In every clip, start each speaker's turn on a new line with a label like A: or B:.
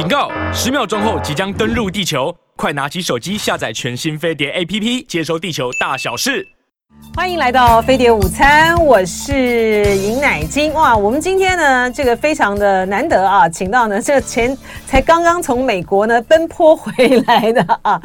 A: 警告！十秒钟后即将登陆地球，快拿起手机下载全新飞碟 APP，接收地球大小事。
B: 欢迎来到飞碟午餐，我是尹乃菁。哇，我们今天呢，这个非常的难得啊，请到呢这前才刚刚从美国呢奔波回来的啊，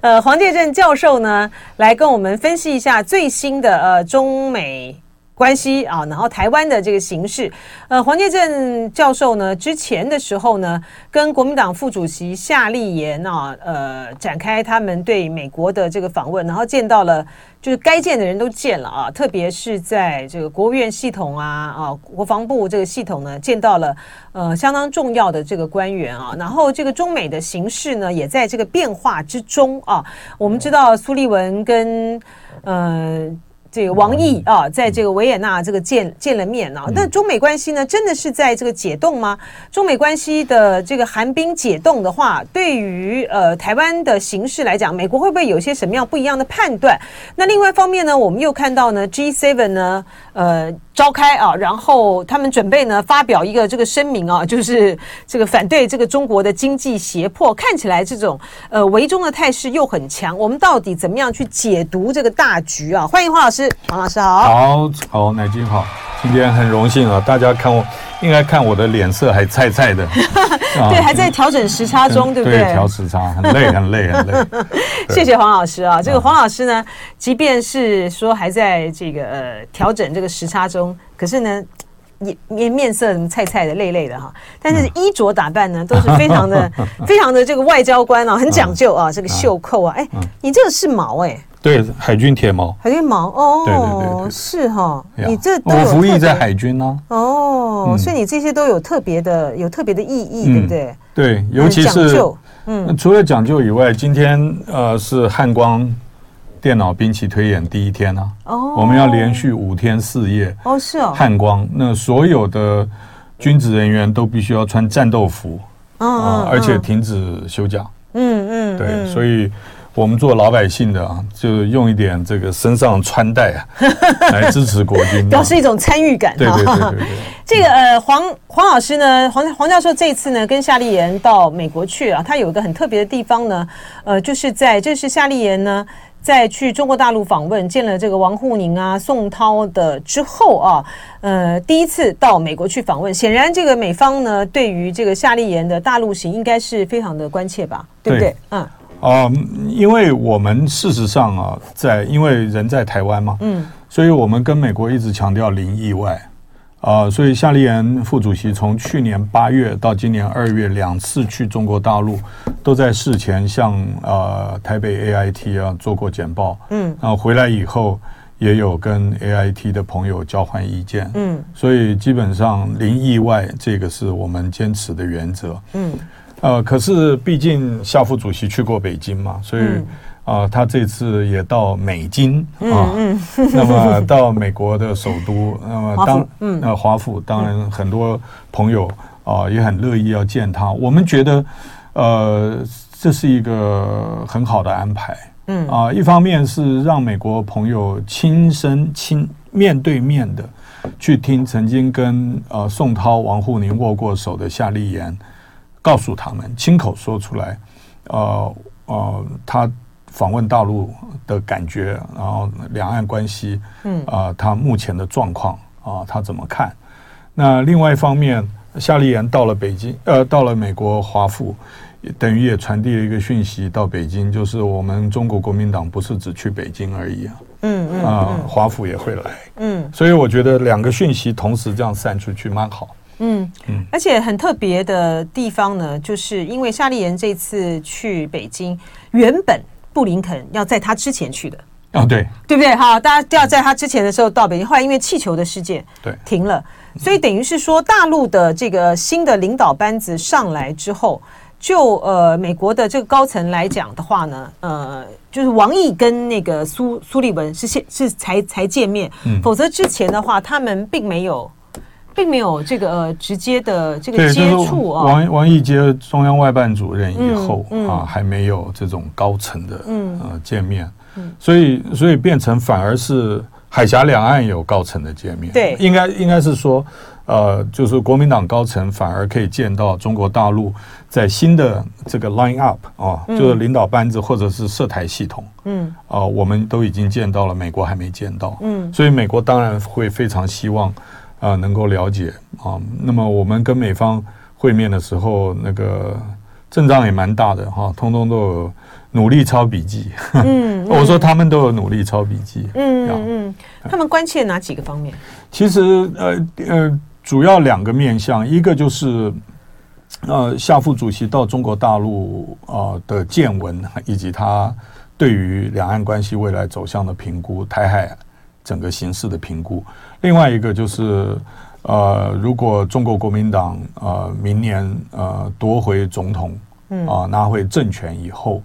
B: 呃，黄介正教授呢来跟我们分析一下最新的呃中美。关系啊，然后台湾的这个形势，呃，黄介正教授呢，之前的时候呢，跟国民党副主席夏立言啊，呃，展开他们对美国的这个访问，然后见到了，就是该见的人都见了啊，特别是在这个国务院系统啊，啊，国防部这个系统呢，见到了呃相当重要的这个官员啊，然后这个中美的形势呢，也在这个变化之中啊，我们知道苏立文跟呃。这个王毅啊，在这个维也纳这个见见了面啊，那中美关系呢，真的是在这个解冻吗？中美关系的这个寒冰解冻的话，对于呃台湾的形势来讲，美国会不会有些什么样不一样的判断？那另外一方面呢，我们又看到呢，G7 呢，呃。召开啊，然后他们准备呢发表一个这个声明啊，就是这个反对这个中国的经济胁迫，看起来这种呃围中的态势又很强。我们到底怎么样去解读这个大局啊？欢迎黄老师，黄老师好。
C: 好，好，乃菁好，今天很荣幸啊，大家看我应该看我的脸色还菜菜的，
B: 对，还在调整时差中，对不对？
C: 对，调时差很累，很累，很累。
B: 谢谢黄老师啊，这个黄老师呢，即便是说还在这个呃调整这个时差中。可是呢，面面面色什么菜菜的、累累的哈。但是衣着打扮呢，都是非常的、非常的这个外交官啊，很讲究啊。这个袖扣啊，哎，你这个是毛哎？
C: 对，海军铁毛。
B: 海军毛哦，对对对，是哈。你这
C: 我服役在海军呢。
B: 哦，所以你这些都有特别的、有特别的意义，对不对？
C: 对，尤其是嗯，除了讲究以外，今天呃是汉光。电脑兵器推演第一天呢、啊，oh, 我们要连续五天四夜哦，是哦，汉光。那所有的军职人员都必须要穿战斗服啊、oh, 呃，而且停止休假，嗯嗯，对，嗯、所以我们做老百姓的啊，就用一点这个身上穿戴啊，来支持国军，
B: 表示一种参与感。
C: 对对对对对，
B: 这个呃，黄黄老师呢，黄黄教授这次呢，跟夏立言到美国去啊，他有一个很特别的地方呢，呃，就是在这是夏立言呢。在去中国大陆访问，见了这个王沪宁啊、宋涛的之后啊，呃，第一次到美国去访问，显然这个美方呢，对于这个夏立言的大陆行，应该是非常的关切吧，对不对？对嗯，
C: 啊、呃，因为我们事实上啊，在因为人在台湾嘛，嗯，所以我们跟美国一直强调零意外。啊、呃，所以夏立言副主席从去年八月到今年二月两次去中国大陆，都在事前向呃台北 AIT 啊做过简报，嗯，然后回来以后也有跟 AIT 的朋友交换意见，嗯，所以基本上零意外，这个是我们坚持的原则，嗯，呃，可是毕竟夏副主席去过北京嘛，所以。啊，他这次也到美京啊，那么到美国的首都，那么当呃华府，当然很多朋友啊也很乐意要见他。我们觉得，呃，这是一个很好的安排。嗯啊，一方面是让美国朋友亲身亲面对面的去听曾经跟呃宋涛、王沪宁握过手的夏立言，告诉他们亲口说出来，呃呃他。访问大陆的感觉，然后两岸关系，嗯。啊，他目前的状况啊，他怎么看？那另外一方面，夏立言到了北京，呃，到了美国华府，等于也传递了一个讯息到北京，就是我们中国国民党不是只去北京而已啊，嗯嗯啊，华府也会来，嗯，所以我觉得两个讯息同时这样散出去蛮好，
B: 嗯嗯，而且很特别的地方呢，就是因为夏立言这次去北京，原本。布林肯要在他之前去的
C: 啊，对
B: 对不对？哈，大家都要在他之前的时候到北京，后来因为气球的事件对停了，所以等于是说大陆的这个新的领导班子上来之后，就呃美国的这个高层来讲的话呢，呃，就是王毅跟那个苏苏立文是现是才才见面，否则之前的话他们并没有。并没有这个呃直接的这个接触啊。
C: 王王毅接中央外办主任以后啊，还没有这种高层的呃见面，所以所以变成反而是海峡两岸有高层的见面。对，应该应该是说呃，就是国民党高层反而可以见到中国大陆在新的这个 line up 啊，就是领导班子或者是涉台系统，嗯，啊，我们都已经见到了，美国还没见到，嗯，所以美国当然会非常希望啊能够了解啊。那么我们跟美方会面的时候，那个阵仗也蛮大的哈，通通都有努力抄笔记。嗯，我说他们都有努力抄笔记。
B: 嗯嗯，他们关切哪几个方面？
C: 其实呃呃。主要两个面向，一个就是，呃，夏副主席到中国大陆啊、呃、的见闻，以及他对于两岸关系未来走向的评估，台海整个形势的评估。另外一个就是，呃，如果中国国民党呃明年呃夺回总统，啊、呃、拿回政权以后，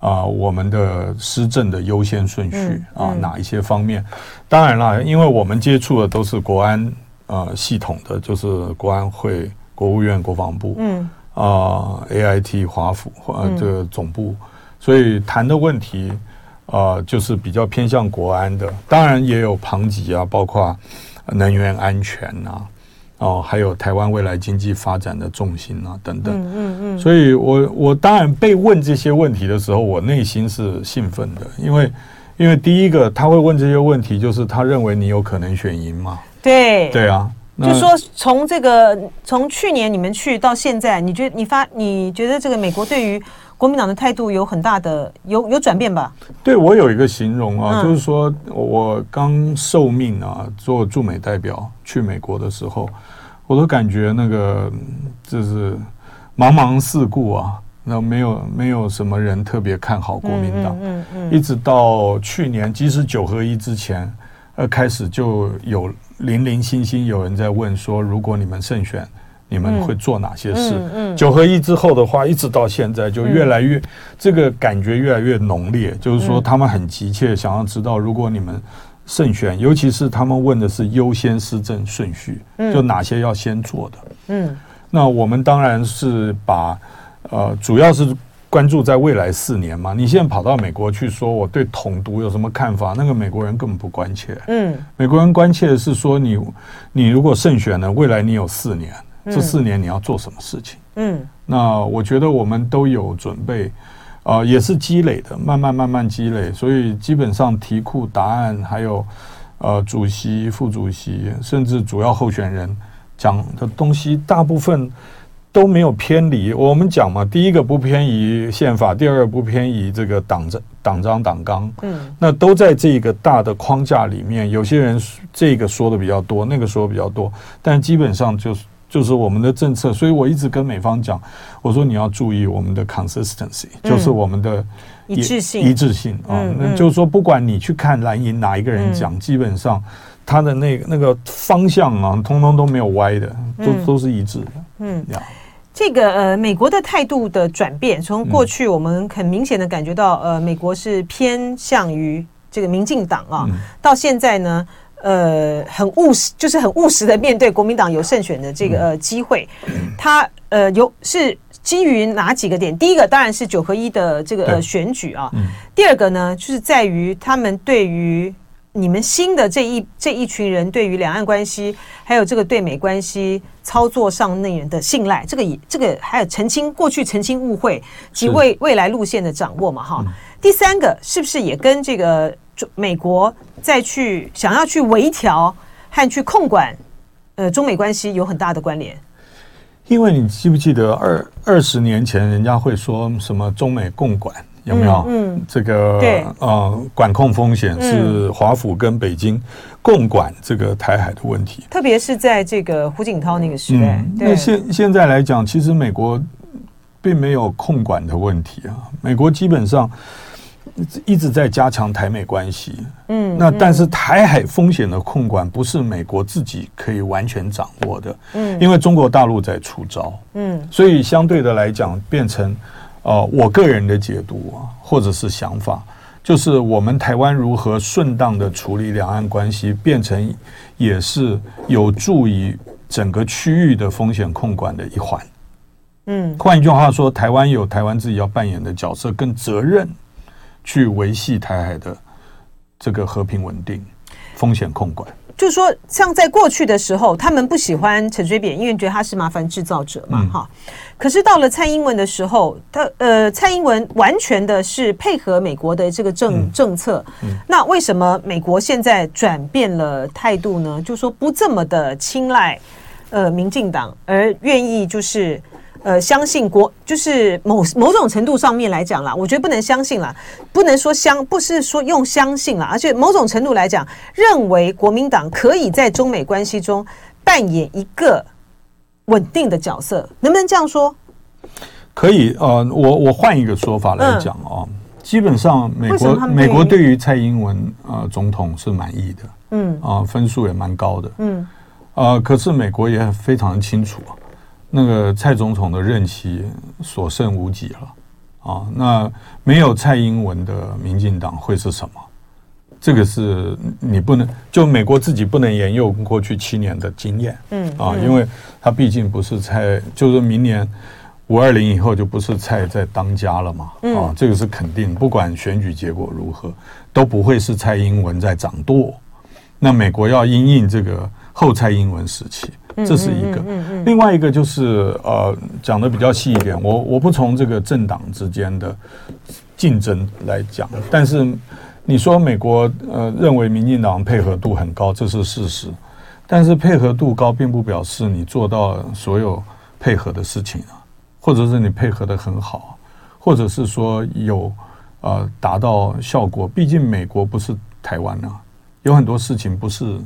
C: 啊、呃，我们的施政的优先顺序啊、呃、哪一些方面？当然了，因为我们接触的都是国安。呃，系统的就是国安会、国务院、国防部，嗯，啊、呃、，AIT 华府呃这个总部，嗯、所以谈的问题，呃，就是比较偏向国安的，当然也有旁及啊，包括能源安全呐、啊，哦、呃，还有台湾未来经济发展的重心啊等等，嗯嗯，嗯，所以我我当然被问这些问题的时候，我内心是兴奋的，因为因为第一个他会问这些问题，就是他认为你有可能选赢嘛。
B: 对。
C: 对啊，
B: 就说从这个从去年你们去到现在，你觉得你发你觉得这个美国对于国民党的态度有很大的有有转变吧？
C: 对，我有一个形容啊，嗯、就是说我刚受命啊做驻美代表去美国的时候，我都感觉那个就是茫茫四顾啊，那没有没有什么人特别看好国民党，嗯嗯，嗯，嗯，一直到去年，即使九合一之前，呃，开始就有。零零星星有人在问说，如果你们胜选，你们会做哪些事？嗯，九合一之后的话，一直到现在就越来越这个感觉越来越浓烈，就是说他们很急切想要知道，如果你们胜选，尤其是他们问的是优先施政顺序，就哪些要先做的。嗯，那我们当然是把呃，主要是。关注在未来四年嘛？你现在跑到美国去说我对统独有什么看法？那个美国人根本不关切。嗯，美国人关切的是说你，你如果胜选了，未来你有四年，这四年你要做什么事情？嗯，那我觉得我们都有准备，啊、呃，也是积累的，慢慢慢慢积累。所以基本上题库答案，还有呃主席、副主席，甚至主要候选人讲的东西，大部分。都没有偏离。我们讲嘛，第一个不偏移宪法，第二个不偏移这个党章、党章、党纲。嗯，那都在这个大的框架里面。有些人这个说的比较多，那个说的比较多，但基本上就是就是我们的政策。所以我一直跟美方讲，我说你要注意我们的 consistency，就是我们的一致性、一致性。啊。那就是说，不管你去看蓝营哪一个人讲，基本上他的那个那个方向啊，通通都没有歪的，都都是一致的。嗯，
B: 这个呃，美国的态度的转变，从过去我们很明显的感觉到，呃，美国是偏向于这个民进党啊，到现在呢，呃，很务实，就是很务实的面对国民党有胜选的这个呃机会，他呃有是基于哪几个点？第一个当然是九合一的这个呃选举啊，第二个呢，就是在于他们对于。你们新的这一这一群人对于两岸关系，还有这个对美关系操作上那人的信赖，这个也这个还有澄清过去澄清误会及未未来路线的掌握嘛哈。第三个是不是也跟这个中美国再去想要去微调和去控管呃中美关系有很大的关联？
C: 因为你记不记得二二十年前人家会说什么中美共管？有没有？嗯，这个对呃，管控风险是华府跟北京共管这个台海的问题，
B: 特别是在这个胡锦涛那个时代。
C: 嗯、那现现在来讲，其实美国并没有控管的问题啊。美国基本上一直在加强台美关系。嗯，那但是台海风险的控管不是美国自己可以完全掌握的。嗯，因为中国大陆在出招。嗯，所以相对的来讲，变成。呃，我个人的解读啊，或者是想法，就是我们台湾如何顺当的处理两岸关系，变成也是有助于整个区域的风险控管的一环。嗯，换一句话说，台湾有台湾自己要扮演的角色跟责任，去维系台海的这个和平稳定、风险控管。
B: 就是说，像在过去的时候，他们不喜欢陈水扁，因为觉得他是麻烦制造者嘛，哈、嗯。可是到了蔡英文的时候，他呃，蔡英文完全的是配合美国的这个政、嗯、政策。嗯、那为什么美国现在转变了态度呢？就是说不这么的青睐呃民进党，而愿意就是。呃，相信国就是某某种程度上面来讲啦，我觉得不能相信啦，不能说相，不是说用相信啦，而且某种程度来讲，认为国民党可以在中美关系中扮演一个稳定的角色，能不能这样说？可
C: 以，呃，我我换一个说法来讲啊，嗯、基本上美国美国对于蔡英文呃总统是满意的，嗯。啊、呃，分数也蛮高的，嗯，呃，可是美国也非常清楚那个蔡总统的任期所剩无几了啊！那没有蔡英文的民进党会是什么？这个是你不能就美国自己不能沿用过去七年的经验，嗯啊，因为他毕竟不是蔡，就是明年五二零以后就不是蔡在当家了嘛，啊，这个是肯定，不管选举结果如何，都不会是蔡英文在掌舵。那美国要因应这个后蔡英文时期。这是一个，另外一个就是呃，讲的比较细一点，我我不从这个政党之间的竞争来讲，但是你说美国呃认为民进党配合度很高，这是事实，但是配合度高并不表示你做到所有配合的事情啊，或者是你配合的很好，或者是说有呃达到效果，毕竟美国不是台湾啊，有很多事情不是。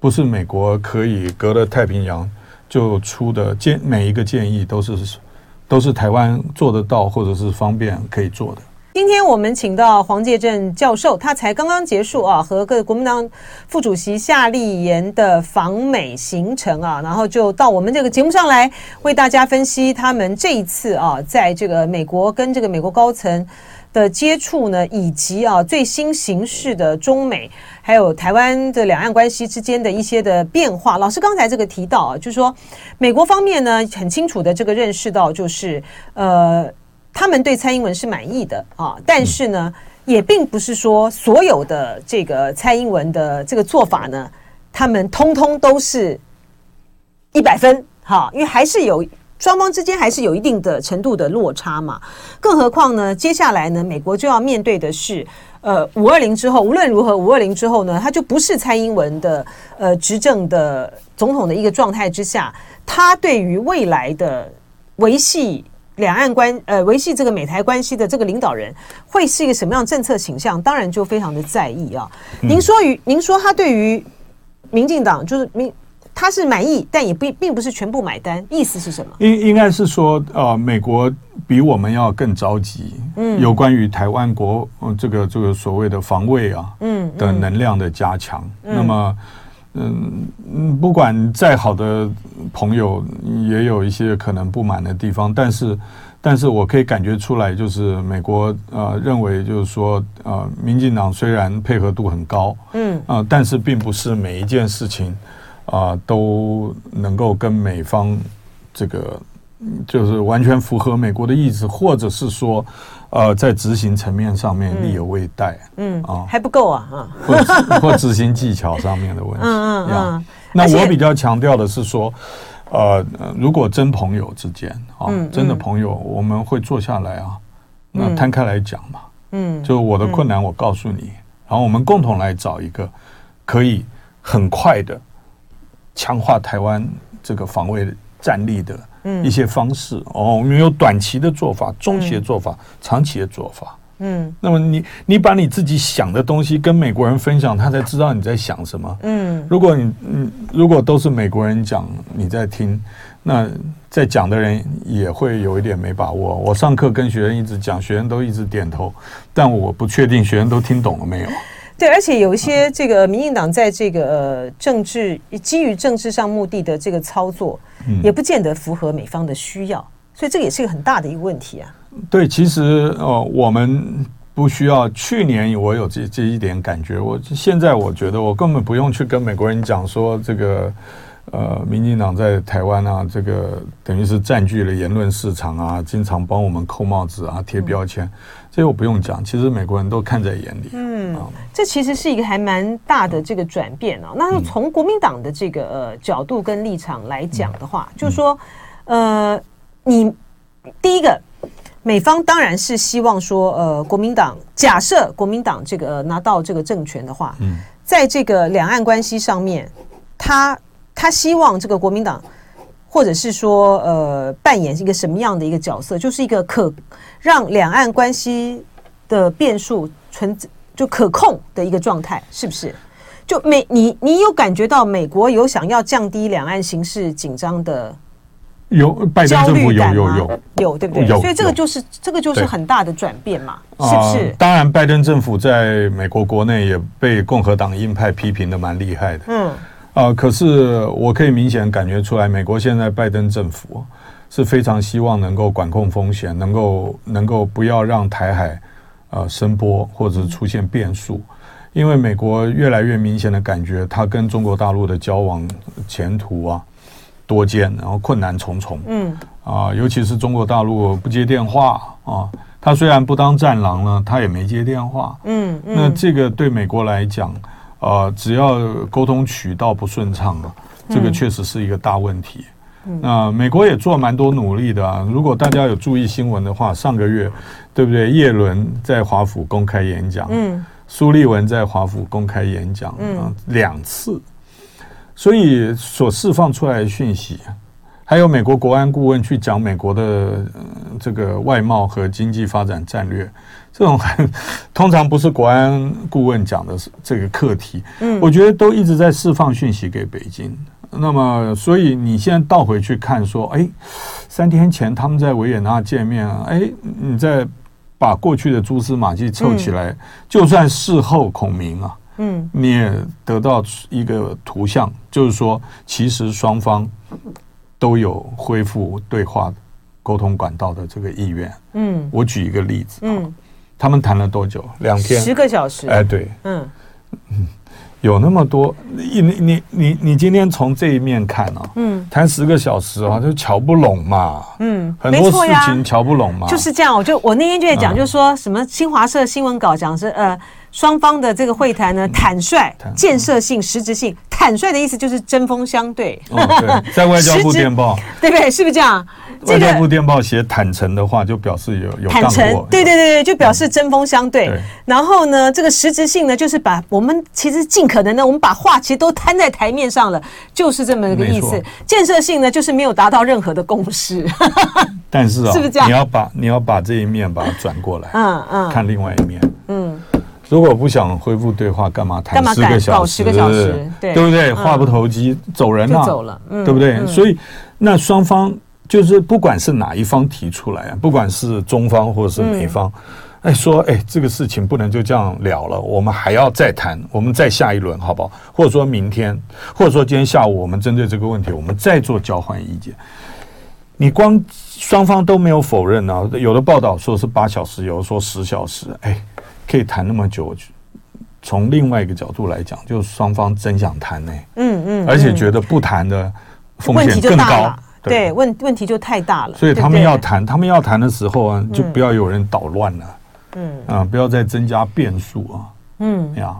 C: 不是美国可以隔了太平洋就出的建每一个建议都是都是台湾做得到或者是方便可以做的。
B: 今天我们请到黄介正教授，他才刚刚结束啊，和个国民党副主席夏立言的访美行程啊，然后就到我们这个节目上来为大家分析他们这一次啊，在这个美国跟这个美国高层。的接触呢，以及啊最新形势的中美，还有台湾的两岸关系之间的一些的变化。老师刚才这个提到啊，就是说美国方面呢很清楚的这个认识到，就是呃他们对蔡英文是满意的啊，但是呢也并不是说所有的这个蔡英文的这个做法呢，他们通通都是一百分哈，因为还是有。双方之间还是有一定的程度的落差嘛，更何况呢，接下来呢，美国就要面对的是，呃，五二零之后，无论如何，五二零之后呢，他就不是蔡英文的呃执政的总统的一个状态之下，他对于未来的维系两岸关呃维系这个美台关系的这个领导人，会是一个什么样政策倾向，当然就非常的在意啊。您说与您说他对于民进党就是民。他是满意，但也不并不是全部买单。意思是什么？
C: 应应该是说，呃，美国比我们要更着急。嗯，有关于台湾国这个这个所谓的防卫啊，嗯的能量的加强。嗯、那么，嗯嗯，不管再好的朋友，也有一些可能不满的地方。但是，但是我可以感觉出来，就是美国呃认为，就是说，呃，民进党虽然配合度很高，嗯啊、呃，但是并不是每一件事情。啊、呃，都能够跟美方这个就是完全符合美国的意志，或者是说，呃，在执行层面上面力有未逮，嗯啊，还不够啊，啊，或 或执行技巧上面的问题，嗯嗯嗯。那我比较强调的是说，呃，如果真朋友之间啊，真的朋友，我们会坐下来啊，那摊开来讲嘛，嗯，就我的困难我告诉你，然后我们共同来找一个可以很快的。强化台湾这个防卫战力的一些方式哦，我们有短期的做法、中期的做法、长期的做法。嗯，那么你你把你自己想的东西跟美国人分享，他才知道你在想什么。嗯，如果你嗯如果都是美国人讲你在听，那在讲的人也会有一点没把握。我上课跟学生一直讲，学生都一直点头，但我不确定学生都听懂了没有。
B: 对，而且有一些这个民进党在这个呃政治基于政治上目的的这个操作，也不见得符合美方的需要，所以这个也是一个很大的一个问题啊。
C: 对，其实呃，我们不需要。去年我有这这一点感觉，我现在我觉得我根本不用去跟美国人讲说这个呃，民进党在台湾啊，这个等于是占据了言论市场啊，经常帮我们扣帽子啊、贴标签，嗯、这些我不用讲，其实美国人都看在眼里。
B: 嗯，啊、这其实是一个还蛮大的这个转变啊。那从国民党的这个呃角度跟立场来讲的话，嗯、就是说，呃，你第一个，美方当然是希望说，呃，国民党假设国民党这个、呃、拿到这个政权的话，嗯，在这个两岸关系上面，他。他希望这个国民党，或者是说，呃，扮演一个什么样的一个角色，就是一个可让两岸关系的变数存就可控的一个状态，是不是？就美你你有感觉到美国有想要降低两岸形势紧张的
C: 有拜登政府有有有有，
B: 对不对？所以这个就是这个就是很大的转变嘛，是不是？
C: 当然，拜登政府在美国国内也被共和党鹰派批评的蛮厉害的，嗯。啊、呃，可是我可以明显感觉出来，美国现在拜登政府是非常希望能够管控风险，能够能够不要让台海呃声波或者出现变数，因为美国越来越明显的感觉，它跟中国大陆的交往前途啊多艰，然后困难重重。嗯啊、呃，尤其是中国大陆不接电话啊，他虽然不当战狼了，他也没接电话。嗯，嗯那这个对美国来讲。呃，只要沟通渠道不顺畅了，这个确实是一个大问题。嗯、那美国也做蛮多努力的啊。如果大家有注意新闻的话，上个月对不对？叶伦在华府公开演讲，嗯，苏利文在华府公开演讲，嗯，两次。所以所释放出来的讯息，还有美国国安顾问去讲美国的、呃、这个外贸和经济发展战略。这种很通常不是国安顾问讲的这个课题，嗯，我觉得都一直在释放讯息给北京。那么，所以你现在倒回去看，说，哎，三天前他们在维也纳见面，哎，你再把过去的蛛丝马迹凑起来，就算事后孔明啊，嗯，你也得到一个图像，就是说，其实双方都有恢复对话沟通管道的这个意愿。嗯，我举一个例子，嗯。他们谈了多久？两天，
B: 十个小时。
C: 哎，对，嗯，有那么多。你你你你今天从这一面看啊，嗯，谈十个小时啊，就瞧不拢嘛，嗯，很多事情瞧不拢嘛，
B: 就是这样。我就我那天就在讲，就是说什么新华社新闻稿讲是呃，双方的这个会谈呢，坦率、建设性、实质性。坦率的意思就是针锋相对。
C: 哦，对，在外交部电报，
B: 对不对？是不是这样？
C: 外交部电报写坦诚的话，就表示有有
B: 坦诚，对对对对，就表示针锋相对。然后呢，这个实质性呢，就是把我们其实尽可能的，我们把话其实都摊在台面上了，就是这么一个意思。建设性呢，就是没有达到任何的共识。
C: 但是啊，是不是这样？你要把你要把这一面把它转过来，嗯嗯，看另外一面。嗯，如果不想恢复对话，干嘛谈十个小时？十个小时，对不对？话不投机，走人了，走了，对不对？所以那双方。就是不管是哪一方提出来啊，不管是中方或者是美方，哎说哎这个事情不能就这样了了，我们还要再谈，我们再下一轮好不好？或者说明天，或者说今天下午我们针对这个问题，我们再做交换意见。你光双方都没有否认啊，有的报道说是八小时，有的说十小时，哎，可以谈那么久。从另外一个角度来讲，就是双方真想谈呢，嗯嗯，而且觉得不谈的风险更高。
B: 对，问问题就太大了，
C: 所以他们要谈，他们要谈的时候啊，就不要有人捣乱了，嗯啊，不要再增加变数啊，嗯呀，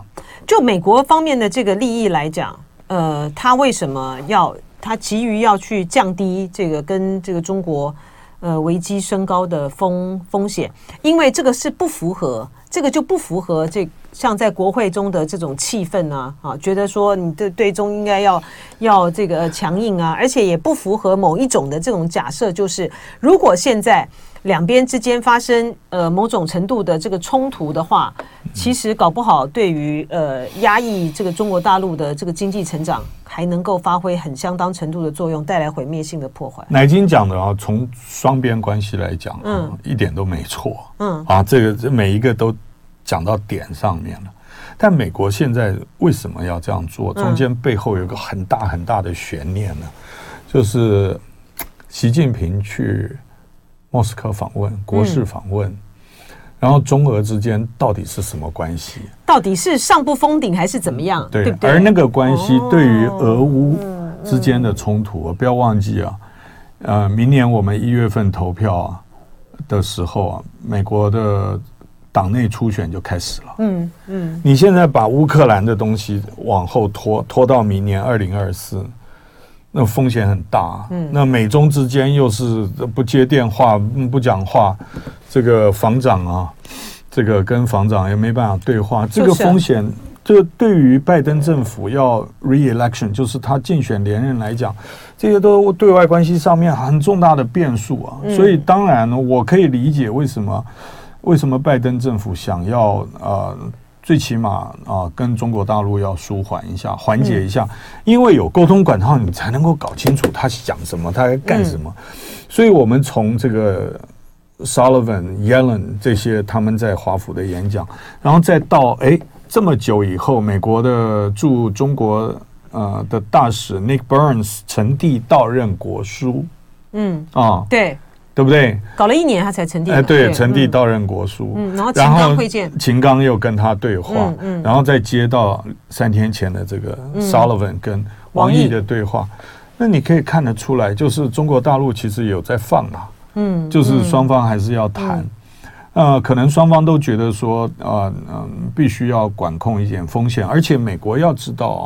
B: 就美国方面的这个利益来讲，呃，他为什么要他急于要去降低这个跟这个中国呃危机升高的风风险？因为这个是不符合，这个就不符合这。像在国会中的这种气氛啊，啊，觉得说你的对中应该要要这个强硬啊，而且也不符合某一种的这种假设，就是如果现在两边之间发生呃某种程度的这个冲突的话，其实搞不好对于呃压抑这个中国大陆的这个经济成长，还能够发挥很相当程度的作用，带来毁灭性的破坏。
C: 乃金讲的啊，从双边关系来讲，嗯，一点都没错，嗯，啊，这个这每一个都。讲到点上面了，但美国现在为什么要这样做？中间背后有个很大很大的悬念呢，就是习近平去莫斯科访问，国事访问，然后中俄之间到底是什么关系？
B: 到底是上不封顶还是怎么样？
C: 对，而那个关系对于俄乌之间的冲突，不要忘记啊，呃，明年我们一月份投票啊的时候啊，美国的党内初选就开始了。嗯嗯，你现在把乌克兰的东西往后拖，拖到明年二零二四，那风险很大。嗯，那美中之间又是不接电话、不讲话，这个防长啊，这个跟防长也没办法对话，这个风险。这对于拜登政府要 re-election，就是他竞选连任来讲，这些都对外关系上面很重大的变数啊。所以当然呢我可以理解为什么为什么拜登政府想要呃，最起码啊跟中国大陆要舒缓一下，缓解一下，因为有沟通管道，你才能够搞清楚他想什么，他在干什么。所以我们从这个 Sullivan、Yellen 这些他们在华府的演讲，然后再到哎。这么久以后，美国的驻中国呃的大使 Nick Burns 呈递到任国书，嗯。啊，对对不对？
B: 搞了一年他才成立，
C: 哎，对，呈递到任国书，
B: 嗯，然后秦刚会见，
C: 秦刚又跟他对话，嗯，嗯。然后再接到三天前的这个 Sullivan 跟王毅。的对话，嗯、那你可以看得出来，就是中国大陆其实有在放啊，嗯，就是双方还是要谈。呃，可能双方都觉得说，呃，嗯、呃，必须要管控一点风险，而且美国要知道啊，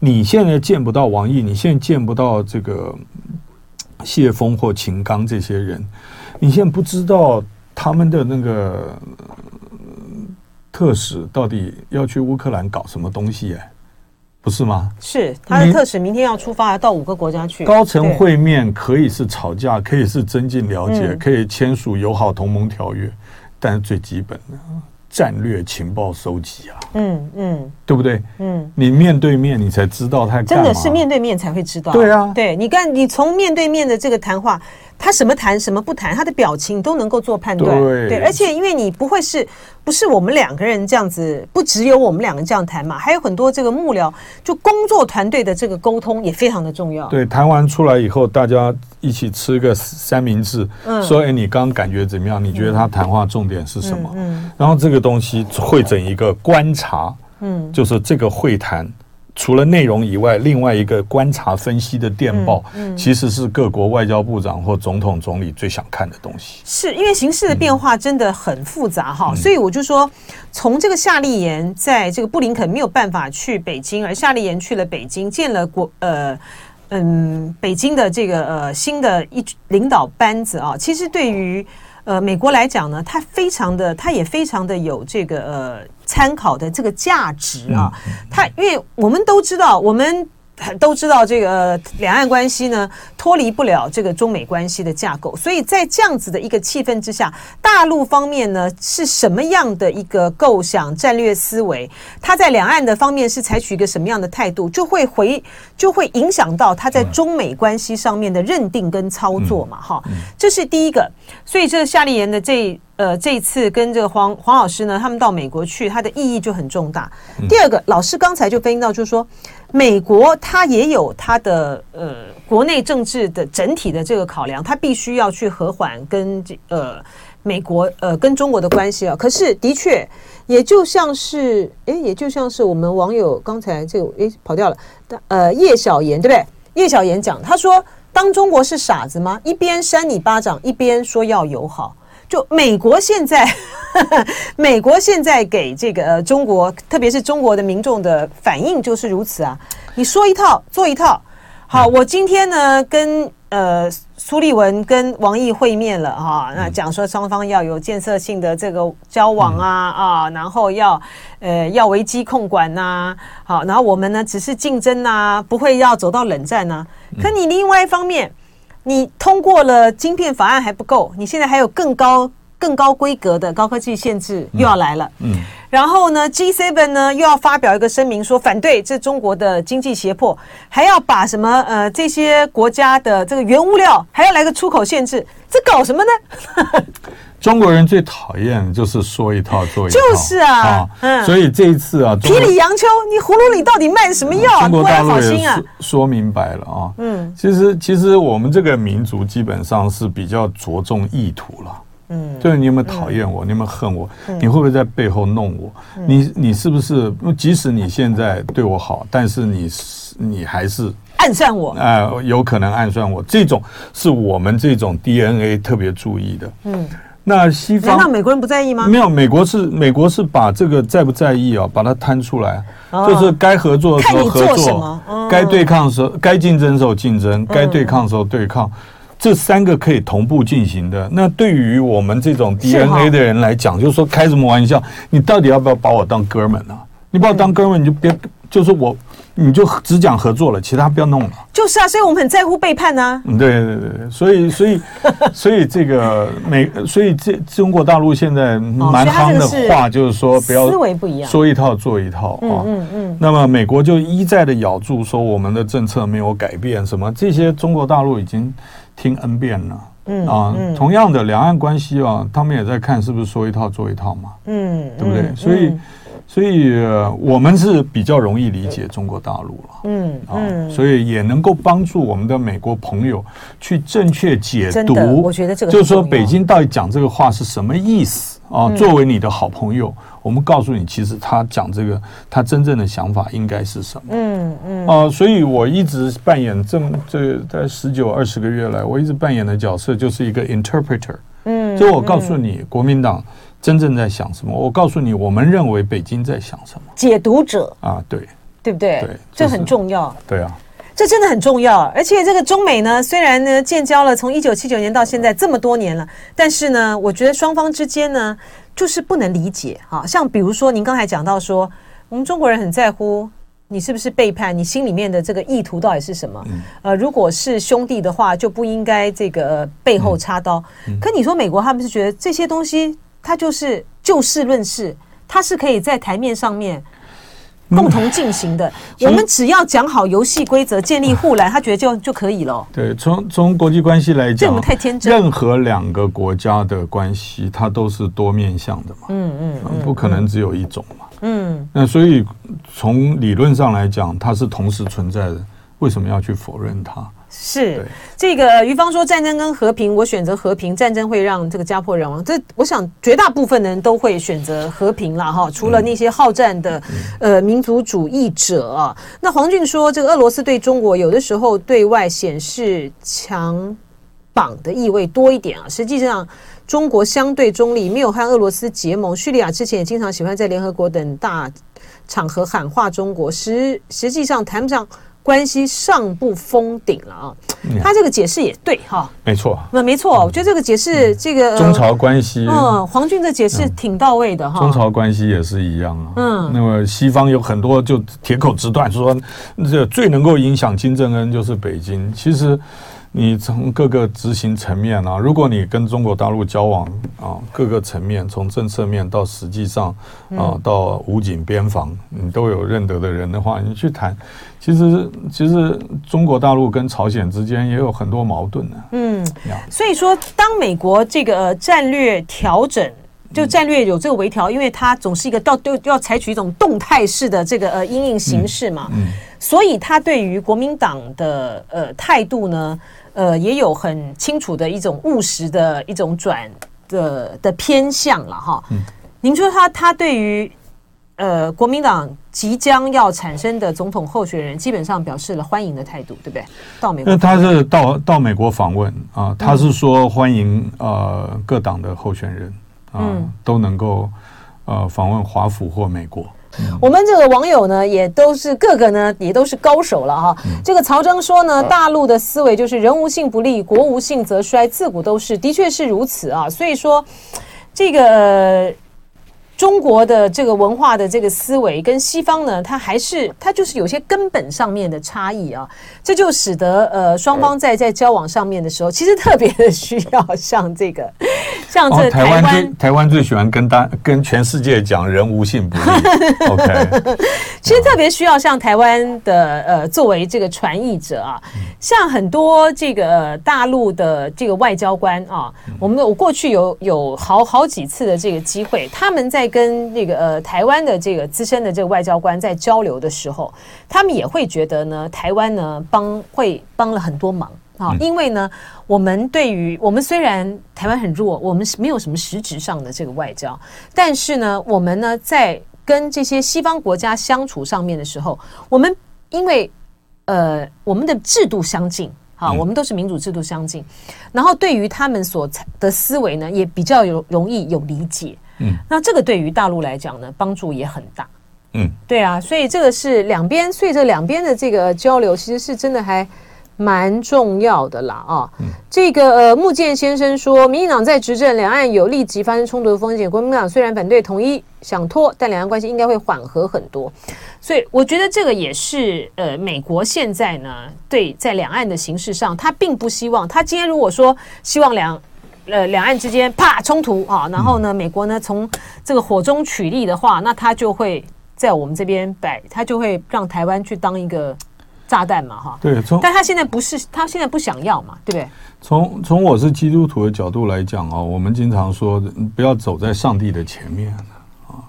C: 你现在见不到王毅，你现在见不到这个谢峰或秦刚这些人，你现在不知道他们的那个、呃、特使到底要去乌克兰搞什么东西，哎，不是吗？
B: 是他的特使明天要出发，到五个国家去。
C: 高层会面可以是吵架，可以是增进了解，嗯、可以签署友好同盟条约。但是最基本的战略情报收集啊，嗯嗯，对不对？嗯，你面对面你才知道他，
B: 真的是面对面才会知道。
C: 对啊，
B: 对，你看你从面对面的这个谈话。他什么谈什么不谈，他的表情都能够做判断。对，对，而且因为你不会是不是我们两个人这样子，不只有我们两个这样谈嘛，还有很多这个幕僚，就工作团队的这个沟通也非常的重要。
C: 对，谈完出来以后，大家一起吃个三明治，嗯、说：“哎，你刚刚感觉怎么样？你觉得他谈话重点是什么？”嗯，嗯，然后这个东西会整一个观察，嗯，就是这个会谈。除了内容以外，另外一个观察分析的电报，嗯嗯、其实是各国外交部长或总统总理最想看的东西。
B: 是因为形势的变化真的很复杂哈，嗯、所以我就说，从这个夏立言在这个布林肯没有办法去北京，而夏立言去了北京，见了国呃嗯北京的这个呃新的一领导班子啊，其实对于。呃，美国来讲呢，它非常的，它也非常的有这个呃参考的这个价值啊。它因为我们都知道，我们。都知道这个两岸关系呢，脱离不了这个中美关系的架构，所以在这样子的一个气氛之下，大陆方面呢是什么样的一个构想、战略思维？他在两岸的方面是采取一个什么样的态度，就会回就会影响到他在中美关系上面的认定跟操作嘛？哈，这是第一个。所以这个夏立言的这。呃，这一次跟这个黄黄老师呢，他们到美国去，他的意义就很重大。第二个，老师刚才就分析到，就是说，美国它也有它的呃国内政治的整体的这个考量，它必须要去和缓跟这呃美国呃跟中国的关系啊。可是的确，也就像是诶，也就像是我们网友刚才这个诶跑掉了，呃叶小言对不对？叶小言讲，他说，当中国是傻子吗？一边扇你巴掌，一边说要友好。就美国现在，美国现在给这个呃中国，特别是中国的民众的反应就是如此啊！你说一套做一套。好，我今天呢跟呃苏立文跟王毅会面了哈，那讲说双方要有建设性的这个交往啊啊，然后要呃要危机控管呐，好，然后我们呢只是竞争呐，不会要走到冷战呐。可你另外一方面。你通过了晶片法案还不够，你现在还有更高、更高规格的高科技限制又要来了。嗯，嗯然后呢，G7 呢又要发表一个声明说反对这中国的经济胁迫，还要把什么呃这些国家的这个原物料还要来个出口限制，这搞什么呢？
C: 中国人最讨厌就是说一套做一套，
B: 就是啊，啊
C: 嗯，所以这一次啊，
B: 皮里阳秋，你葫芦里到底卖什么药？
C: 中国大陆也说，说明白了啊，嗯，其实其实我们这个民族基本上是比较着重意图了，嗯，就是你有没有讨厌我，嗯、你有没有恨我，嗯、你会不会在背后弄我？嗯、你你是不是？即使你现在对我好，但是你你还是
B: 暗算我，
C: 呃，有可能暗算我。这种是我们这种 DNA 特别注意的。嗯，那西方
B: 难道美国人不在意吗？
C: 没有，美国是美国是把这个在不在意啊，把它摊出来，
B: 哦、
C: 就是该合作的时候合作，
B: 哦、
C: 该对抗的时候该竞争的时候竞争，该对抗的时候对抗。嗯这三个可以同步进行的。那对于我们这种 DNA 的人来讲，就是说开什么玩笑？你到底要不要把我当哥们呢？你把我当哥们，你就别，就是我，你就只讲合作了，其他不要弄了。
B: 就是啊，所以我们很在乎背叛呢。
C: 嗯，对对对，所以所以 所以这个美，所以这中国大陆现在蛮夯的话，就是说不要思维不一样，说一套做一套啊。嗯嗯。那么美国就一再的咬住说我们的政策没有改变，什么这些中国大陆已经。听 N 遍了，嗯啊，嗯同样的两岸关系啊，他们也在看是不是说一套做一套嘛，嗯，对不对？嗯、所以，嗯、所以、呃、我们是比较容易理解中国大陆了，嗯啊，嗯所以也能够帮助我们的美国朋友去正确解读。
B: 我觉得这个
C: 就是说，北京到底讲这个话是什么意思啊？嗯、作为你的好朋友。我们告诉你，其实他讲这个，他真正的想法应该是什么？嗯嗯啊，所以我一直扮演这么这在十九二十个月来，我一直扮演的角色就是一个 interpreter。嗯，就我告诉你，国民党真正在想什么？我告诉你，我们认为北京在想什么？
B: 解读者啊，
C: 对
B: 对不对？
C: 对，
B: 这很重要。
C: 对啊，
B: 这真的很重要。而且这个中美呢，虽然呢建交了，从一九七九年到现在这么多年了，但是呢，我觉得双方之间呢。就是不能理解，哈，像比如说您刚才讲到说，我们中国人很在乎你是不是背叛，你心里面的这个意图到底是什么？呃，如果是兄弟的话，就不应该这个背后插刀。可你说美国他们是觉得这些东西，它就是就事论事，它是可以在台面上面。共同进行的，我们只要讲好游戏规则，建立护栏，他觉得就就可以了。
C: 对，从从国际关系来讲，
B: 这我们太天真。
C: 任何两个国家的关系，它都是多面向的嘛。嗯嗯，不可能只有一种嘛。嗯，那所以从理论上来讲，它是同时存在的，为什么要去否认它？
B: 是这个于芳说，战争跟和平，我选择和平。战争会让这个家破人亡，这我想绝大部分人都会选择和平了哈。除了那些好战的呃民族主义者啊，那黄俊说，这个俄罗斯对中国有的时候对外显示强绑的意味多一点啊，实际上中国相对中立，没有和俄罗斯结盟。叙利亚之前也经常喜欢在联合国等大场合喊话中国，实实际上谈不上。关系上不封顶了啊，他这个解释也对哈，
C: 没错，
B: 那没错，我觉得这个解释这个
C: 中朝关系，
B: 嗯，黄俊的解释挺到位的哈，
C: 中朝关系也是一样啊，嗯，那么西方有很多就铁口直断说，这最能够影响金正恩就是北京，其实。你从各个执行层面啊，如果你跟中国大陆交往啊，各个层面从政策面到实际上啊，到武警边防，你都有认得的人的话，你去谈，其实其实中国大陆跟朝鲜之间也有很多矛盾的。嗯，
B: 所以说，当美国这个战略调整，就战略有这个微调，因为它总是一个到都要采取一种动态式的这个呃因应形式嘛，嗯，所以他对于国民党的呃态度呢。呃，也有很清楚的一种务实的一种转的的偏向了哈。嗯，您说他他对于呃国民党即将要产生的总统候选人，基本上表示了欢迎的态度，对不对？到美国，
C: 那他是到到美国访问啊，他是说欢迎呃各党的候选人啊、嗯、都能够呃访问华府或美国。
B: 我们这个网友呢，也都是各个呢，也都是高手了哈。这个曹征说呢，大陆的思维就是人无信不立，国无信则衰，自古都是，的确是如此啊。所以说，这个。中国的这个文化的这个思维跟西方呢，它还是它就是有些根本上面的差异啊，这就使得呃双方在在交往上面的时候，其实特别的需要像这个像这台湾、哦、台湾最台湾最喜欢跟大跟全世界讲人无信不立，OK，其实特别需要像台湾的呃作为这个传译者啊，像很多这个大陆的这个外交官啊，我们我过去有有好好几次的这个机会，他们在。跟那个呃台湾的这个资深的这个外交官在交流的时候，他们也会觉得呢，台湾呢帮会帮了很多忙。啊，因为呢，我们对于我们虽然台湾很弱，我们是没有什么实质上的这个外交，但是呢，我们呢在跟这些西方国家相处上面的时候，我们因为呃，我们的制度相近，哈，
C: 嗯、
B: 我们都是民主制度相近，然后对于他们所的思维呢，也比较有容易有理解，
C: 嗯，
B: 那这个对于大陆来讲呢，帮助也很大，
C: 嗯，
B: 对啊，所以这个是两边，所以这两边的这个交流，其实是真的还。蛮重要的啦啊，嗯、这个呃，木剑先生说，民进党在执政，两岸有立即发生冲突的风险。国民党虽然反对统一，想拖，但两岸关系应该会缓和很多。所以我觉得这个也是呃，美国现在呢，对在两岸的形势上，他并不希望。他今天如果说希望两呃两岸之间啪冲突啊，然后呢，嗯、美国呢从这个火中取栗的话，那他就会在我们这边摆，他就会让台湾去当一个。炸弹嘛，哈，
C: 对，从
B: 但他现在不是，他现在不想要嘛，对不对？
C: 从从我是基督徒的角度来讲啊，我们经常说不要走在上帝的前面啊，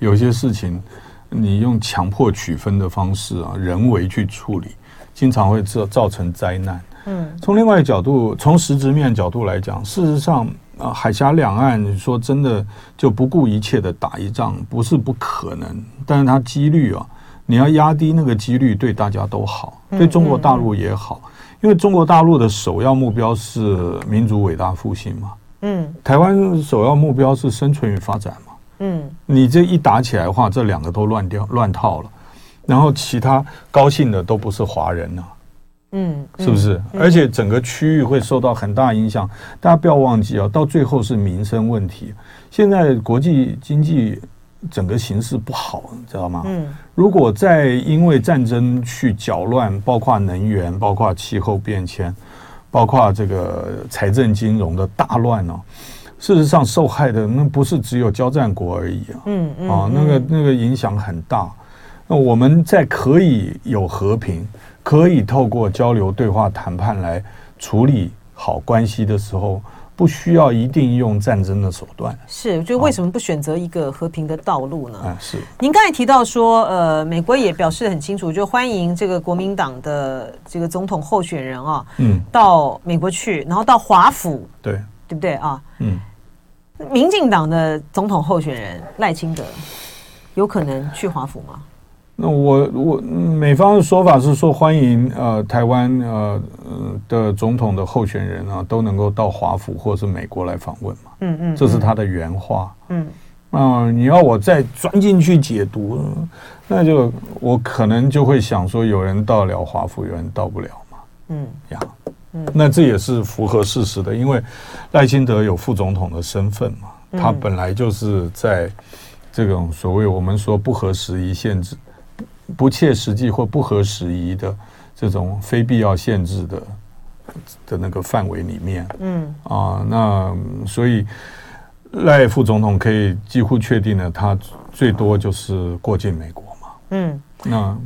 C: 有些事情你用强迫取分的方式啊，人为去处理，经常会造造成灾难。嗯，从另外一个角度，从实质面角度来讲，事实上啊，海峡两岸你说真的就不顾一切的打一仗，不是不可能，但是它几率啊。你要压低那个几率，对大家都好，对中国大陆也好，因为中国大陆的首要目标是民族伟大复兴嘛。嗯，台湾首要目标是生存与发展嘛。嗯，你这一打起来的话，这两个都乱掉乱套了，然后其他高兴的都不是华人呐。嗯，是不是？而且整个区域会受到很大影响。大家不要忘记啊，到最后是民生问题。现在国际经济。整个形势不好，你知道吗？嗯，如果再因为战争去搅乱，包括能源、包括气候变迁、包括这个财政金融的大乱呢，事实上受害的那不是只有交战国而已啊，嗯嗯，啊，那个那个影响很大。那我们在可以有和平，可以透过交流、对话、谈判来处理好关系的时候。不需要一定用战争的手段，
B: 是就为什么不选择一个和平的道路呢？
C: 啊，是。
B: 您刚才提到说，呃，美国也表示很清楚，就欢迎这个国民党的这个总统候选人啊，嗯，到美国去，然后到华府，
C: 对，
B: 对不对啊？
C: 嗯，
B: 民进党的总统候选人赖清德有可能去华府吗？
C: 那我我美方的说法是说欢迎呃台湾呃的总统的候选人啊都能够到华府或是美国来访问嘛，嗯嗯，这是他的原话，嗯。啊，你要我再钻进去解读，那就我可能就会想说有人到了华府，有人到不了嘛，嗯呀，嗯，那这也是符合事实的，因为赖清德有副总统的身份嘛，他本来就是在这种所谓我们说不合时宜限制。不切实际或不合时宜的这种非必要限制的的那个范围里面，嗯。啊，那所以赖副总统可以几乎确定了，他最多就是过境美国嘛，嗯，那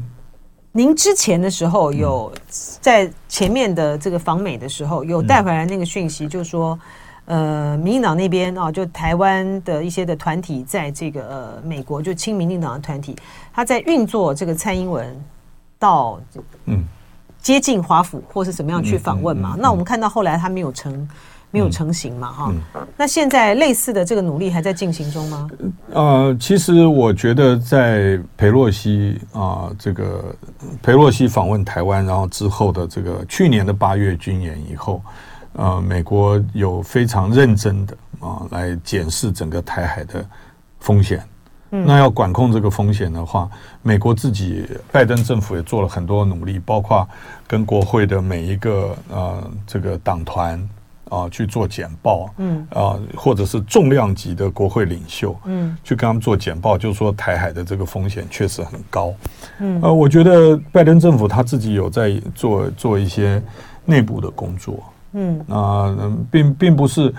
B: 您之前的时候有在前面的这个访美的时候有带回来那个讯息，就是说。呃，民进党那边啊，就台湾的一些的团体，在这个呃美国就亲民进党的团体，他在运作这个蔡英文到嗯接近华府或是怎么样去访问嘛？那我们看到后来他没有成没有成型嘛？哈，那现在类似的这个努力还在进行中吗？
C: 呃，其实我觉得在裴洛西啊，这个裴洛西访问台湾，然后之后的这个去年的八月军演以后。呃，美国有非常认真的啊，来检视整个台海的风险。嗯，那要管控这个风险的话，美国自己拜登政府也做了很多努力，包括跟国会的每一个呃这个党团啊去做简报，嗯啊，或者是重量级的国会领袖，嗯，去跟他们做简报，就是说台海的这个风险确实很高。嗯，呃，我觉得拜登政府他自己有在做做一些内部的工作。嗯啊，并并不是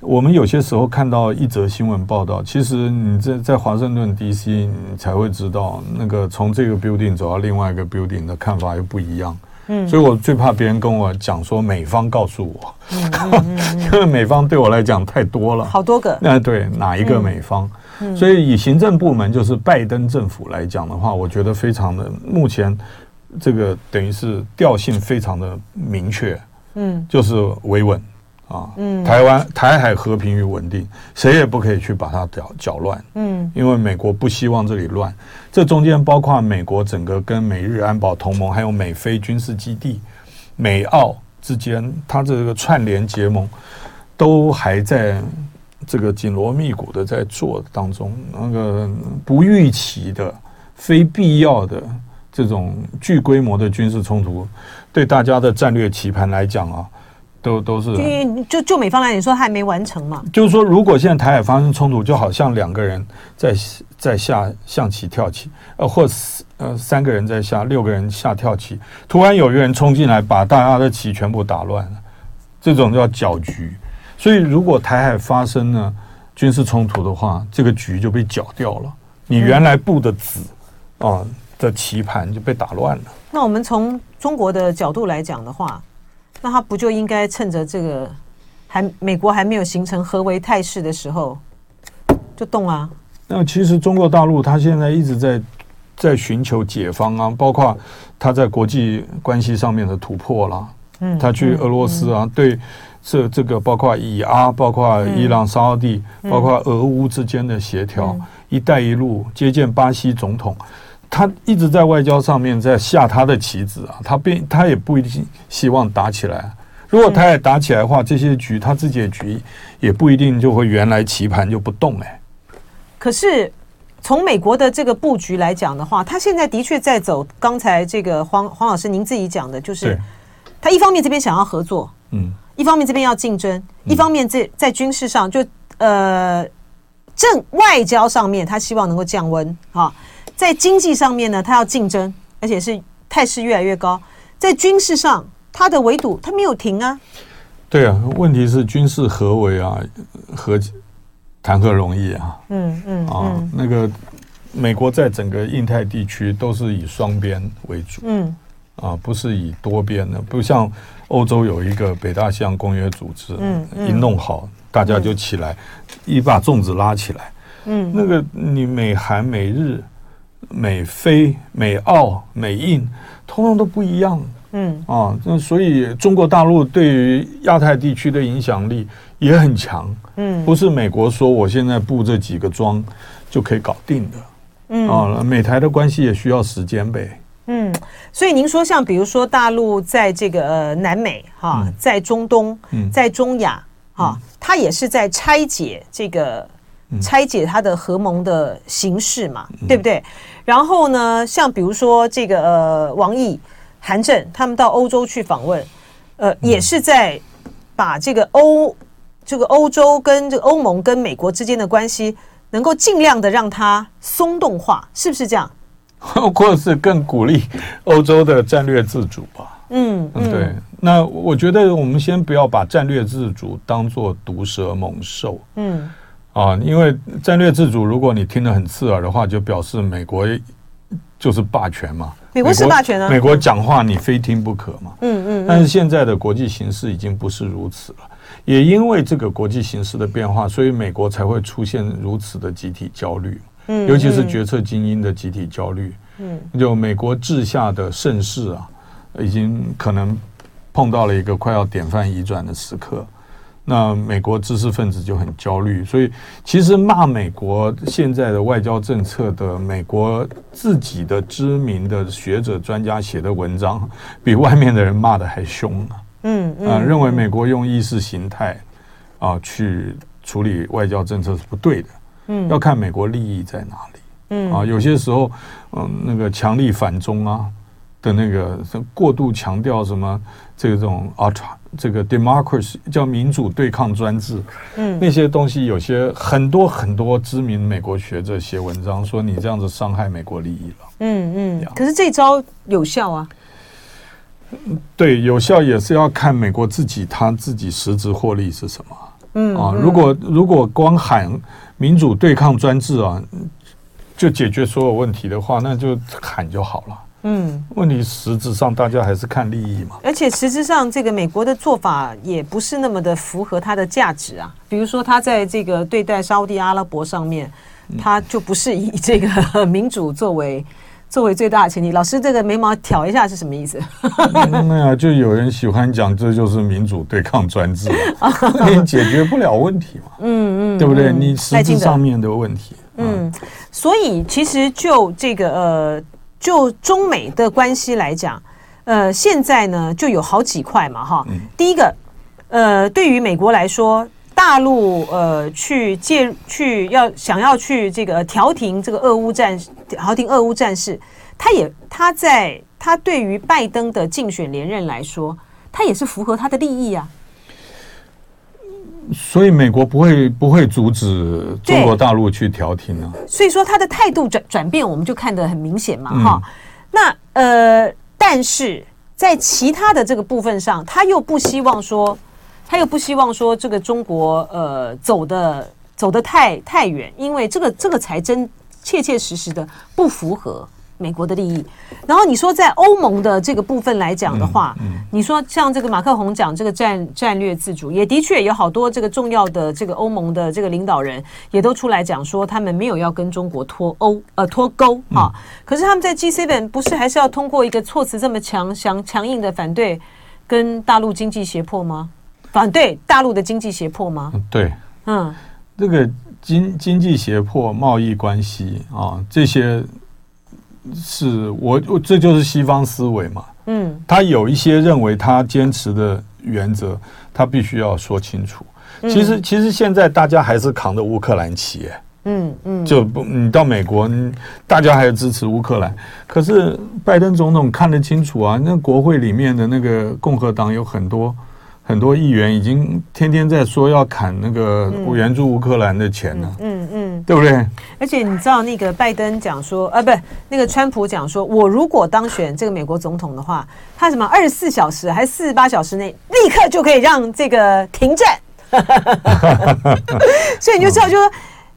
C: 我们有些时候看到一则新闻报道，其实你在在华盛顿 DC，你才会知道那个从这个 building 走到另外一个 building 的看法又不一样。嗯，所以我最怕别人跟我讲说美方告诉我，因为美方对我来讲太多了，
B: 好多个。
C: 那对哪一个美方？所以以行政部门就是拜登政府来讲的话，我觉得非常的目前这个等于是调性非常的明确。嗯，就是维稳啊，嗯，台湾台海和平与稳定，谁也不可以去把它搅搅乱，嗯，因为美国不希望这里乱。这中间包括美国整个跟美日安保同盟，还有美菲军事基地、美澳之间，它这个串联结盟，都还在这个紧锣密鼓的在做当中。那个不预期的、非必要的这种巨规模的军事冲突，对大家的战略棋盘来讲啊。都都是，
B: 就就美方来，你说他还没完成嘛？
C: 就是说，如果现在台海发生冲突，就好像两个人在在下象棋跳棋，呃，或呃三个人在下，六个人下跳棋，突然有一个人冲进来，把大家的棋全部打乱了，这种叫搅局。所以，如果台海发生了军事冲突的话，这个局就被搅掉了，你原来布的子啊的棋盘就被打乱了。
B: 那我们从中国的角度来讲的话。那他不就应该趁着这个还美国还没有形成合围态势的时候就动啊？
C: 那其实中国大陆他现在一直在在寻求解方啊，包括他在国际关系上面的突破啦。嗯，他去俄罗斯啊，对这这个包括以阿，包括伊朗、沙乌地，包括俄乌之间的协调，一带一路接见巴西总统。他一直在外交上面在下他的棋子啊，他并他也不一定希望打起来。如果他也打起来的话，这些局他自己的局也不一定就会原来棋盘就不动哎。
B: 可是从美国的这个布局来讲的话，他现在的确在走刚才这个黄黄老师您自己讲的，就是他一方面这边想要合作，嗯，一方面这边要竞争，一方面在在军事上就呃正外交上面他希望能够降温啊。在经济上面呢，它要竞争，而且是态势越来越高。在军事上，它的围堵它没有停啊。
C: 对啊，问题是军事合围啊，和谈何容易啊？嗯嗯啊，那个美国在整个印太地区都是以双边为主，嗯啊，不是以多边的，不像欧洲有一个北大西洋公约组织，嗯，一弄好大家就起来，一把粽子拉起来，嗯，那个你美韩美日。美菲、美澳、美印，通通都不一样。嗯啊，那所以中国大陆对于亚太地区的影响力也很强。嗯，不是美国说我现在布这几个桩就可以搞定的。嗯啊，美台的关系也需要时间呗。
B: 嗯，所以您说像比如说大陆在这个呃南美哈，在中东，在中亚哈，它也是在拆解这个。拆解它的合盟的形式嘛，嗯、对不对？然后呢，像比如说这个呃，王毅、韩正他们到欧洲去访问，呃，也是在把这个欧这个欧洲跟这个欧盟跟美国之间的关系，能够尽量的让它松动化，是不是这样？
C: 或者是更鼓励欧洲的战略自主吧？嗯，嗯对。那我觉得我们先不要把战略自主当做毒蛇猛兽。嗯。啊，因为战略自主，如果你听得很刺耳的话，就表示美国就是霸权嘛。
B: 美国是霸权啊！
C: 美国讲话你非听不可嘛。嗯嗯。但是现在的国际形势已经不是如此了，也因为这个国际形势的变化，所以美国才会出现如此的集体焦虑。嗯。尤其是决策精英的集体焦虑。嗯。就美国治下的盛世啊，已经可能碰到了一个快要典范移转的时刻。那美国知识分子就很焦虑，所以其实骂美国现在的外交政策的美国自己的知名的学者专家写的文章，比外面的人骂的还凶啊！嗯嗯，认为美国用意识形态啊去处理外交政策是不对的。嗯，要看美国利益在哪里。嗯啊，有些时候嗯那个强力反中啊的那个过度强调什么这种啊。这个 democracy 叫民主对抗专制，嗯，那些东西有些很多很多知名美国学者写文章说你这样子伤害美国利益了，嗯嗯，
B: 可是这招有效啊？
C: 对，有效也是要看美国自己他自己实质获利是什么，嗯啊，如果如果光喊民主对抗专制啊，就解决所有问题的话，那就喊就好了。嗯，问题实质上大家还是看利益嘛。
B: 而且实质上，这个美国的做法也不是那么的符合它的价值啊。比如说，他在这个对待沙乌地阿拉伯上面，他就不是以这个民主作为 作为最大的前提。老师，这个眉毛挑一下是什么意思？
C: 就有人喜欢讲，这就是民主对抗专制，你解决不了问题嘛？嗯嗯，对不对？你实质上面的问题。
B: 嗯，嗯，所以其实就这个呃，就中美的关系来讲，呃，现在呢就有好几块嘛，哈。第一个，呃，对于美国来说，大陆呃去介去要想要去这个调停这个俄乌战调停俄乌战事，他也他在他对于拜登的竞选连任来说，他也是符合他的利益啊。
C: 所以美国不会不会阻止中国大陆去调停啊。
B: 所以说他的态度转转变，我们就看得很明显嘛，哈、嗯。那呃，但是在其他的这个部分上，他又不希望说，他又不希望说这个中国呃走的走的太太远，因为这个这个才真切切实实的不符合。美国的利益，然后你说在欧盟的这个部分来讲的话，嗯嗯、你说像这个马克宏讲这个战战略自主，也的确有好多这个重要的这个欧盟的这个领导人也都出来讲说，他们没有要跟中国脱欧呃脱钩啊。可是他们在 G7 不是还是要通过一个措辞这么强强强硬的反对跟大陆经济胁迫吗？反对大陆的经济胁迫吗？
C: 对，嗯，这个经经济胁迫、贸易关系啊这些。是我，我这就是西方思维嘛。嗯，他有一些认为他坚持的原则，他必须要说清楚。其实，其实现在大家还是扛着乌克兰旗，嗯嗯，就不你到美国，大家还是支持乌克兰。可是拜登总统看得清楚啊，那国会里面的那个共和党有很多。很多议员已经天天在说要砍那个援助乌克兰的钱了，嗯嗯，嗯，对不对？
B: 而且你知道那个拜登讲说，呃，不是那个川普讲说，我如果当选这个美国总统的话，他什么二十四小时还是四十八小时内立刻就可以让这个停战，所以你就知道就说。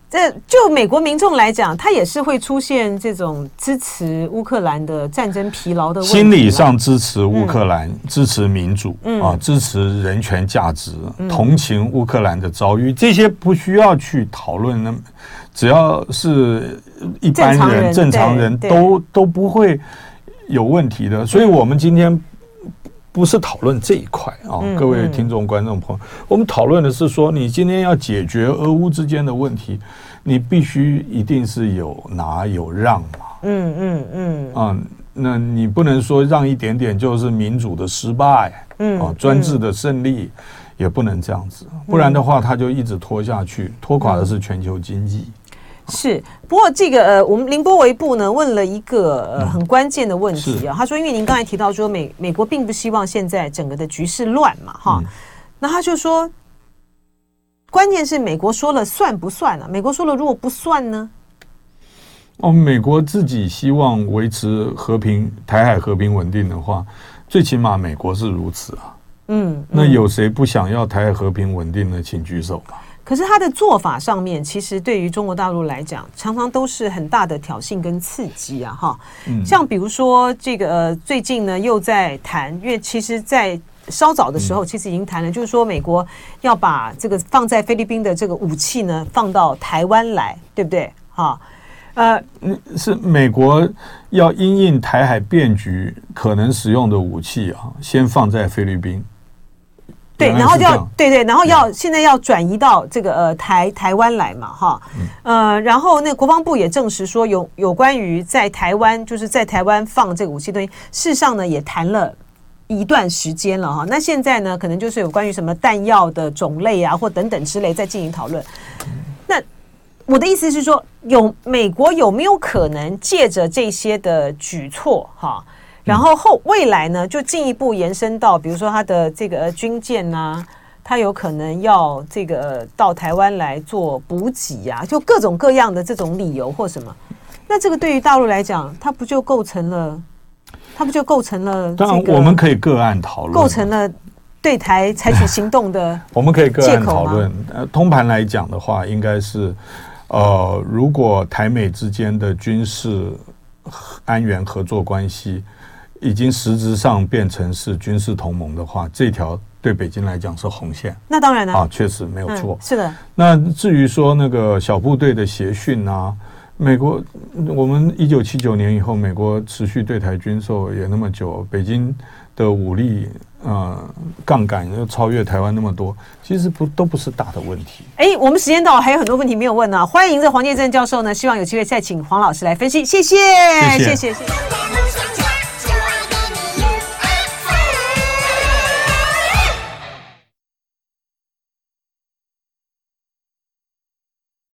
B: 这就美国民众来讲，他也是会出现这种支持乌克兰的战争疲劳的问题。
C: 心理上支持乌克兰，嗯、支持民主，嗯、啊，支持人权价值，嗯、同情乌克兰的遭遇，这些不需要去讨论。那么，只要是一般人、正常人都都不会有问题的。所以，我们今天。不是讨论这一块啊，各位听众、观众朋友，我们讨论的是说，你今天要解决俄乌之间的问题，你必须一定是有拿有让嘛。嗯嗯嗯。啊，那你不能说让一点点就是民主的失败，嗯啊，专制的胜利，也不能这样子，不然的话，它就一直拖下去，拖垮的是全球经济。
B: 是，不过这个呃，我们凌波微步呢问了一个呃很关键的问题啊，他说，因为您刚才提到说美美国并不希望现在整个的局势乱嘛，哈，那他就说，关键是美国说了算不算啊？美国说了如果不算呢？
C: 哦，美国自己希望维持和平，台海和平稳定的话，最起码美国是如此啊。嗯，那有谁不想要台海和平稳定呢？请举手吧。
B: 可是他的做法上面，其实对于中国大陆来讲，常常都是很大的挑衅跟刺激啊，哈。像比如说这个呃，最近呢又在谈，因为其实，在稍早的时候，其实已经谈了，就是说美国要把这个放在菲律宾的这个武器呢放到台湾来，对不对？哈，呃，
C: 是美国要因应台海变局可能使用的武器啊，先放在菲律宾。
B: 对，然后就要对对，然后要现在要转移到这个呃台台湾来嘛，哈，呃，然后那个国防部也证实说有有关于在台湾就是在台湾放这个武器东西，事实上呢也谈了一段时间了哈。那现在呢，可能就是有关于什么弹药的种类啊或等等之类在进行讨论。那我的意思是说，有美国有没有可能借着这些的举措哈？然后后未来呢，就进一步延伸到，比如说他的这个军舰呐、啊，他有可能要这个到台湾来做补给呀、啊，就各种各样的这种理由或什么。那这个对于大陆来讲，它不就构成了，它不就构成了这个？当然，
C: 我们可以个案讨论，
B: 构成了对台采取行动的。
C: 我们可以个案讨论。呃，通盘来讲的话，应该是，呃，如果台美之间的军事安源合作关系。已经实质上变成是军事同盟的话，这条对北京来讲是红线。
B: 那当然了，
C: 啊，确实没有错。
B: 嗯，是的。
C: 那至于说那个小部队的协训啊，美国，我们一九七九年以后，美国持续对台军售也那么久，北京的武力呃杠杆又超越台湾那么多，其实不都不是大的问题。
B: 哎，我们时间到了，还有很多问题没有问呢。欢迎这黄建正教授呢，希望有机会再请黄老师来分析。谢谢，谢谢，谢谢。谢谢。